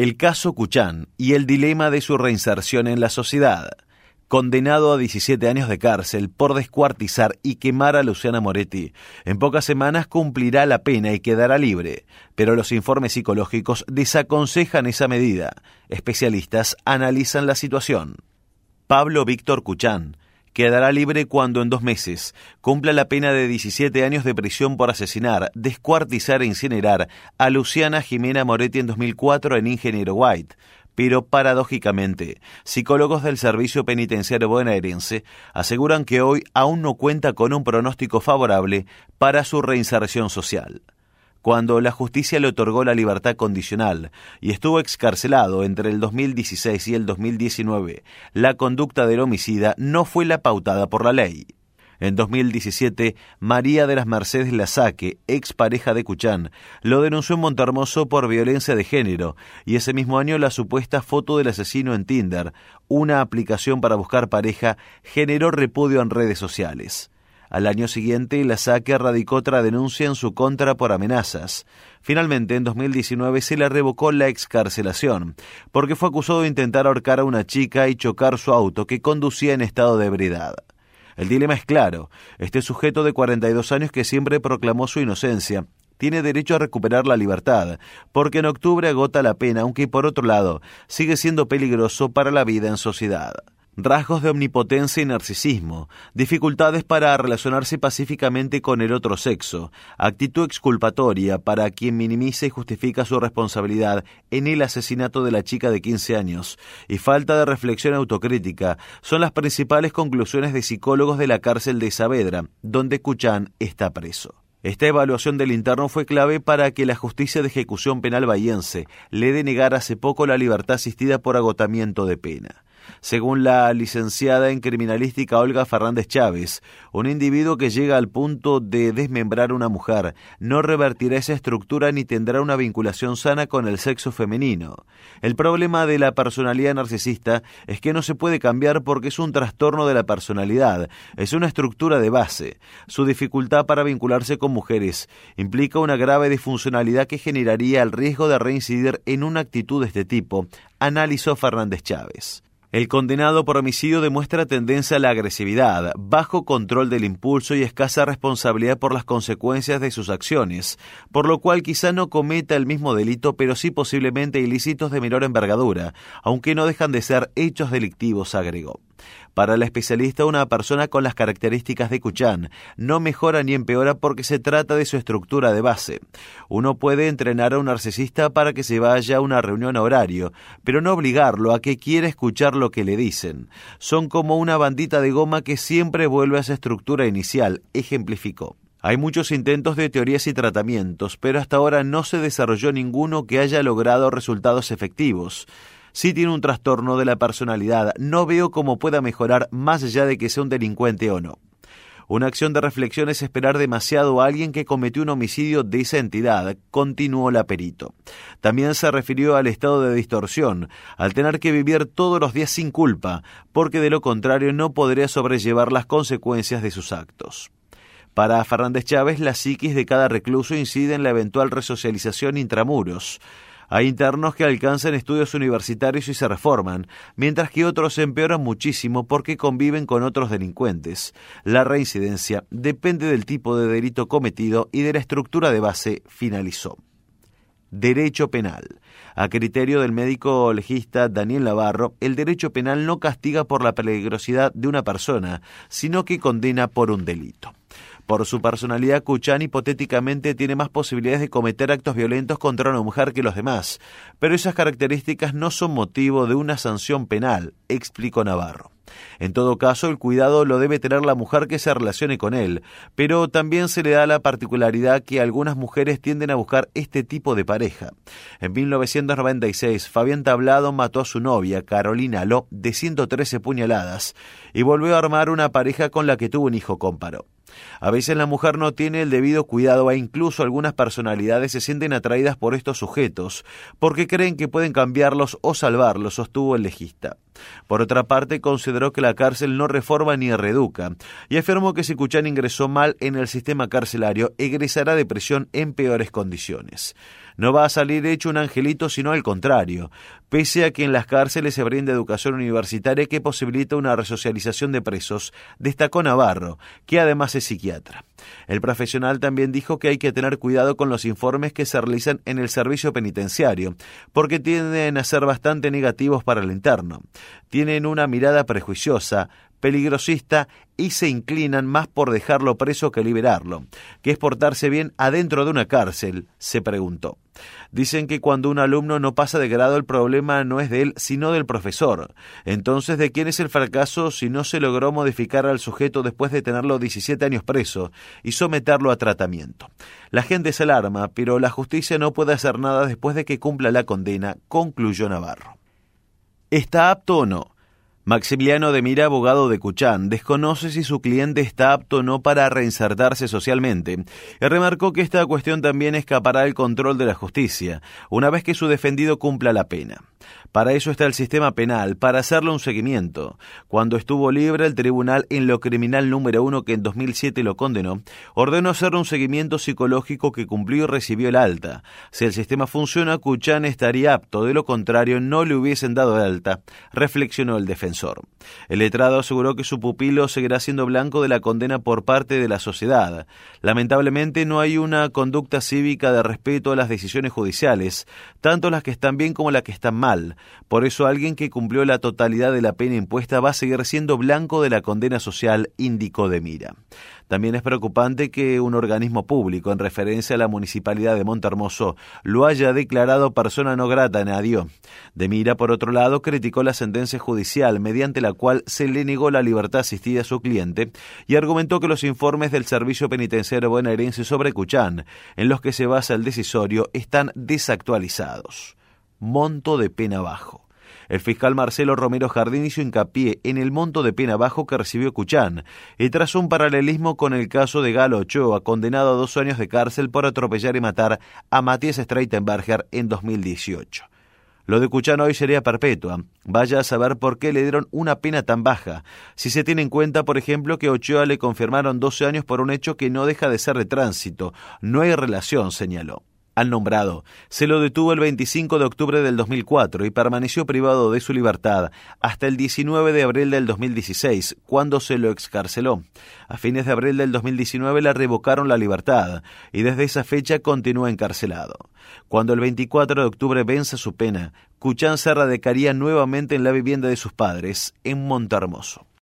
El caso Cuchán y el dilema de su reinserción en la sociedad. Condenado a 17 años de cárcel por descuartizar y quemar a Luciana Moretti, en pocas semanas cumplirá la pena y quedará libre, pero los informes psicológicos desaconsejan esa medida. Especialistas analizan la situación. Pablo Víctor Cuchán, quedará libre cuando en dos meses cumpla la pena de 17 años de prisión por asesinar, descuartizar e incinerar a Luciana Jimena Moretti en 2004 en Ingeniero White. Pero paradójicamente, psicólogos del Servicio Penitenciario Bonaerense aseguran que hoy aún no cuenta con un pronóstico favorable para su reinserción social cuando la justicia le otorgó la libertad condicional y estuvo excarcelado entre el 2016 y el 2019, la conducta del homicida no fue la pautada por la ley. En 2017, María de las Mercedes Lazaque, ex pareja de Cuchán, lo denunció en Montermoso por violencia de género, y ese mismo año la supuesta foto del asesino en Tinder, una aplicación para buscar pareja, generó repudio en redes sociales. Al año siguiente, la SACE radicó otra denuncia en su contra por amenazas. Finalmente, en 2019 se le revocó la excarcelación, porque fue acusado de intentar ahorcar a una chica y chocar su auto que conducía en estado de ebriedad. El dilema es claro. Este sujeto de 42 años que siempre proclamó su inocencia tiene derecho a recuperar la libertad, porque en octubre agota la pena, aunque por otro lado sigue siendo peligroso para la vida en sociedad rasgos de omnipotencia y narcisismo, dificultades para relacionarse pacíficamente con el otro sexo, actitud exculpatoria para quien minimiza y justifica su responsabilidad en el asesinato de la chica de 15 años, y falta de reflexión autocrítica son las principales conclusiones de psicólogos de la cárcel de Saavedra, donde Cuchán está preso. Esta evaluación del interno fue clave para que la justicia de ejecución penal bahiense le denegara hace poco la libertad asistida por agotamiento de pena. Según la licenciada en criminalística Olga Fernández Chávez, un individuo que llega al punto de desmembrar a una mujer no revertirá esa estructura ni tendrá una vinculación sana con el sexo femenino. El problema de la personalidad narcisista es que no se puede cambiar porque es un trastorno de la personalidad, es una estructura de base. Su dificultad para vincularse con mujeres implica una grave disfuncionalidad que generaría el riesgo de reincidir en una actitud de este tipo, analizó Fernández Chávez. El condenado por homicidio demuestra tendencia a la agresividad, bajo control del impulso y escasa responsabilidad por las consecuencias de sus acciones, por lo cual quizá no cometa el mismo delito, pero sí posiblemente ilícitos de menor envergadura, aunque no dejan de ser hechos delictivos, agregó. Para la especialista, una persona con las características de Kuchan no mejora ni empeora porque se trata de su estructura de base. Uno puede entrenar a un narcisista para que se vaya a una reunión a horario, pero no obligarlo a que quiera escuchar lo que le dicen. Son como una bandita de goma que siempre vuelve a esa estructura inicial, ejemplificó. Hay muchos intentos de teorías y tratamientos, pero hasta ahora no se desarrolló ninguno que haya logrado resultados efectivos si tiene un trastorno de la personalidad. No veo cómo pueda mejorar más allá de que sea un delincuente o no. Una acción de reflexión es esperar demasiado a alguien que cometió un homicidio de esa entidad, continuó la perito. También se refirió al estado de distorsión, al tener que vivir todos los días sin culpa, porque de lo contrario no podría sobrellevar las consecuencias de sus actos. Para Fernández Chávez, la psiquis de cada recluso incide en la eventual resocialización intramuros. Hay internos que alcanzan estudios universitarios y se reforman, mientras que otros empeoran muchísimo porque conviven con otros delincuentes. La reincidencia depende del tipo de delito cometido y de la estructura de base, finalizó. Derecho penal. A criterio del médico legista Daniel Navarro, el derecho penal no castiga por la peligrosidad de una persona, sino que condena por un delito. Por su personalidad, Kuchan hipotéticamente tiene más posibilidades de cometer actos violentos contra una mujer que los demás, pero esas características no son motivo de una sanción penal, explicó Navarro. En todo caso, el cuidado lo debe tener la mujer que se relacione con él, pero también se le da la particularidad que algunas mujeres tienden a buscar este tipo de pareja. En 1996, Fabián Tablado mató a su novia, Carolina Ló, de 113 puñaladas, y volvió a armar una pareja con la que tuvo un hijo cómparo. A veces la mujer no tiene el debido cuidado e incluso algunas personalidades se sienten atraídas por estos sujetos porque creen que pueden cambiarlos o salvarlos, sostuvo el legista. Por otra parte, consideró que la cárcel no reforma ni reeduca y afirmó que si Cuchán ingresó mal en el sistema carcelario, egresará de prisión en peores condiciones. No va a salir hecho un angelito, sino al contrario, pese a que en las cárceles se brinda educación universitaria que posibilita una resocialización de presos, destacó Navarro, que además es psiquiatra. El profesional también dijo que hay que tener cuidado con los informes que se realizan en el servicio penitenciario, porque tienden a ser bastante negativos para el interno. Tienen una mirada prejuiciosa, peligrosista y se inclinan más por dejarlo preso que liberarlo, que es portarse bien adentro de una cárcel, se preguntó. Dicen que cuando un alumno no pasa de grado el problema no es de él, sino del profesor. Entonces, ¿de quién es el fracaso si no se logró modificar al sujeto después de tenerlo 17 años preso y someterlo a tratamiento? La gente se alarma, pero la justicia no puede hacer nada después de que cumpla la condena, concluyó Navarro. ¿Está apto o no? Maximiliano de Mira, abogado de Cuchán, desconoce si su cliente está apto o no para reinsertarse socialmente y remarcó que esta cuestión también escapará del control de la justicia, una vez que su defendido cumpla la pena. Para eso está el sistema penal, para hacerle un seguimiento. Cuando estuvo libre, el tribunal en lo criminal número uno que en 2007 lo condenó, ordenó hacerle un seguimiento psicológico que cumplió y recibió el alta. Si el sistema funciona, Cuchán estaría apto, de lo contrario no le hubiesen dado alta, reflexionó el defensor. El letrado aseguró que su pupilo seguirá siendo blanco de la condena por parte de la sociedad. Lamentablemente no hay una conducta cívica de respeto a las decisiones judiciales, tanto las que están bien como las que están mal. Por eso alguien que cumplió la totalidad de la pena impuesta va a seguir siendo blanco de la condena social, indicó de Mira. También es preocupante que un organismo público, en referencia a la municipalidad de Montermoso, lo haya declarado persona no grata en adiós. De Mira, por otro lado, criticó la sentencia judicial mediante la cual se le negó la libertad asistida a su cliente y argumentó que los informes del Servicio Penitenciario Bonaerense sobre Cuchán, en los que se basa el decisorio, están desactualizados monto de pena bajo. El fiscal Marcelo Romero Jardín hizo hincapié en el monto de pena bajo que recibió Cuchán y trazó un paralelismo con el caso de Galo Ochoa, condenado a dos años de cárcel por atropellar y matar a Matías Streitenberger en 2018. Lo de Cuchán hoy sería perpetua. Vaya a saber por qué le dieron una pena tan baja, si se tiene en cuenta, por ejemplo, que Ochoa le confirmaron 12 años por un hecho que no deja de ser de tránsito. No hay relación, señaló al nombrado. Se lo detuvo el 25 de octubre del 2004 y permaneció privado de su libertad hasta el 19 de abril del 2016, cuando se lo excarceló. A fines de abril del 2019 le revocaron la libertad y desde esa fecha continúa encarcelado. Cuando el 24 de octubre vence su pena, Cuchán se radicaría nuevamente en la vivienda de sus padres, en Montermoso.